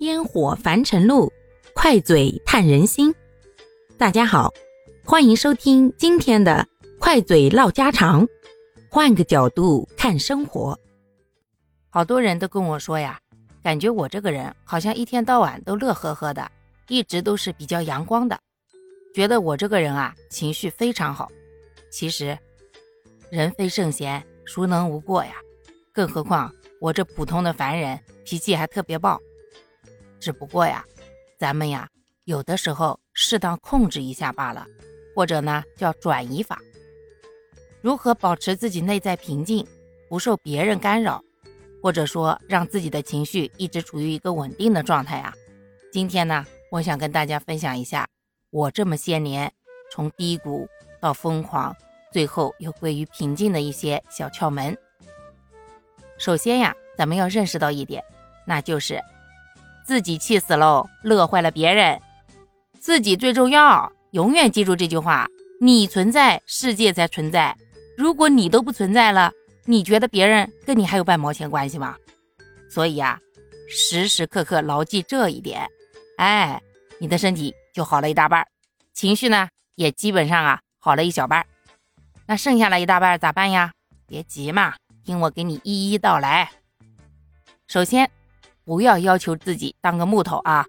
烟火凡尘路，快嘴探人心。大家好，欢迎收听今天的快嘴唠家常，换个角度看生活。好多人都跟我说呀，感觉我这个人好像一天到晚都乐呵呵的，一直都是比较阳光的，觉得我这个人啊情绪非常好。其实人非圣贤，孰能无过呀？更何况我这普通的凡人，脾气还特别暴。只不过呀，咱们呀，有的时候适当控制一下罢了，或者呢叫转移法。如何保持自己内在平静，不受别人干扰，或者说让自己的情绪一直处于一个稳定的状态啊？今天呢，我想跟大家分享一下我这么些年从低谷到疯狂，最后又归于平静的一些小窍门。首先呀，咱们要认识到一点，那就是。自己气死喽，乐坏了别人。自己最重要，永远记住这句话：你存在，世界才存在。如果你都不存在了，你觉得别人跟你还有半毛钱关系吗？所以呀，时时刻刻牢记这一点，哎，你的身体就好了一大半，情绪呢也基本上啊好了一小半。那剩下了一大半咋办呀？别急嘛，听我给你一一道来。首先。不要要求自己当个木头啊！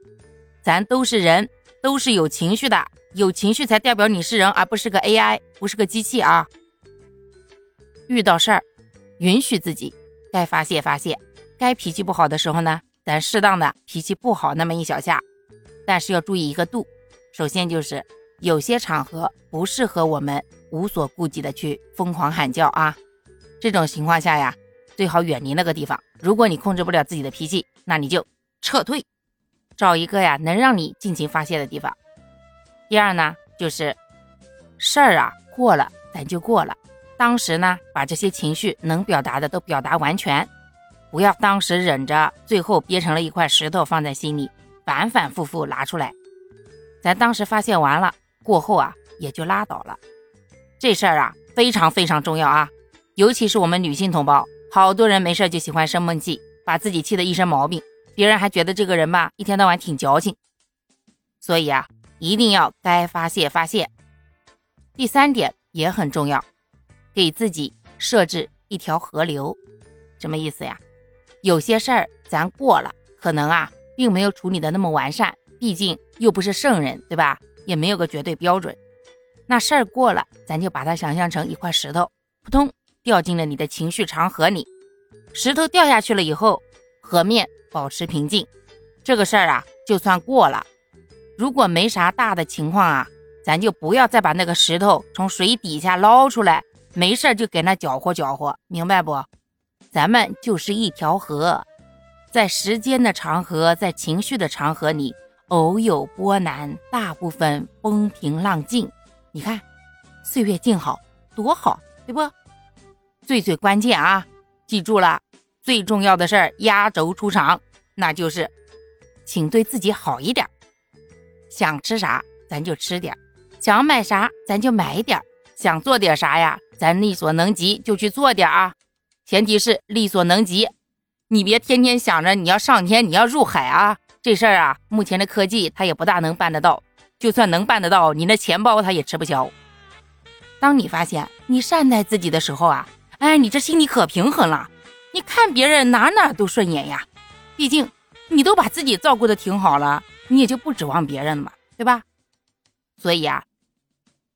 咱都是人，都是有情绪的，有情绪才代表你是人，而不是个 AI，不是个机器啊！遇到事儿，允许自己该发泄发泄，该脾气不好的时候呢，咱适当的脾气不好那么一小下，但是要注意一个度。首先就是有些场合不适合我们无所顾忌的去疯狂喊叫啊，这种情况下呀。最好远离那个地方。如果你控制不了自己的脾气，那你就撤退，找一个呀能让你尽情发泄的地方。第二呢，就是事儿啊过了，咱就过了。当时呢，把这些情绪能表达的都表达完全，不要当时忍着，最后憋成了一块石头放在心里，反反复复拿出来。咱当时发泄完了，过后啊也就拉倒了。这事儿啊非常非常重要啊，尤其是我们女性同胞。好多人没事就喜欢生闷气，把自己气得一身毛病，别人还觉得这个人吧，一天到晚挺矫情。所以啊，一定要该发泄发泄。第三点也很重要，给自己设置一条河流。什么意思呀？有些事儿咱过了，可能啊，并没有处理的那么完善，毕竟又不是圣人，对吧？也没有个绝对标准。那事儿过了，咱就把它想象成一块石头，扑通。掉进了你的情绪长河里，石头掉下去了以后，河面保持平静，这个事儿啊就算过了。如果没啥大的情况啊，咱就不要再把那个石头从水底下捞出来，没事就给那搅和搅和，明白不？咱们就是一条河，在时间的长河，在情绪的长河里，偶有波澜，大部分风平浪静。你看，岁月静好多好，对不？最最关键啊！记住了，最重要的事儿压轴出场，那就是，请对自己好一点。想吃啥咱就吃点，想买啥咱就买点，想做点啥呀，咱力所能及就去做点啊。前提是力所能及，你别天天想着你要上天，你要入海啊。这事儿啊，目前的科技它也不大能办得到，就算能办得到，你那钱包它也吃不消。当你发现你善待自己的时候啊。哎，你这心里可平衡了，你看别人哪哪都顺眼呀。毕竟你都把自己照顾的挺好了，你也就不指望别人了嘛，对吧？所以啊，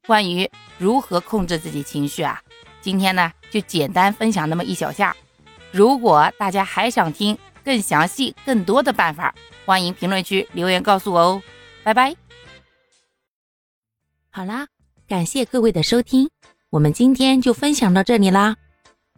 关于如何控制自己情绪啊，今天呢就简单分享那么一小下。如果大家还想听更详细、更多的办法，欢迎评论区留言告诉我哦。拜拜。好啦，感谢各位的收听，我们今天就分享到这里啦。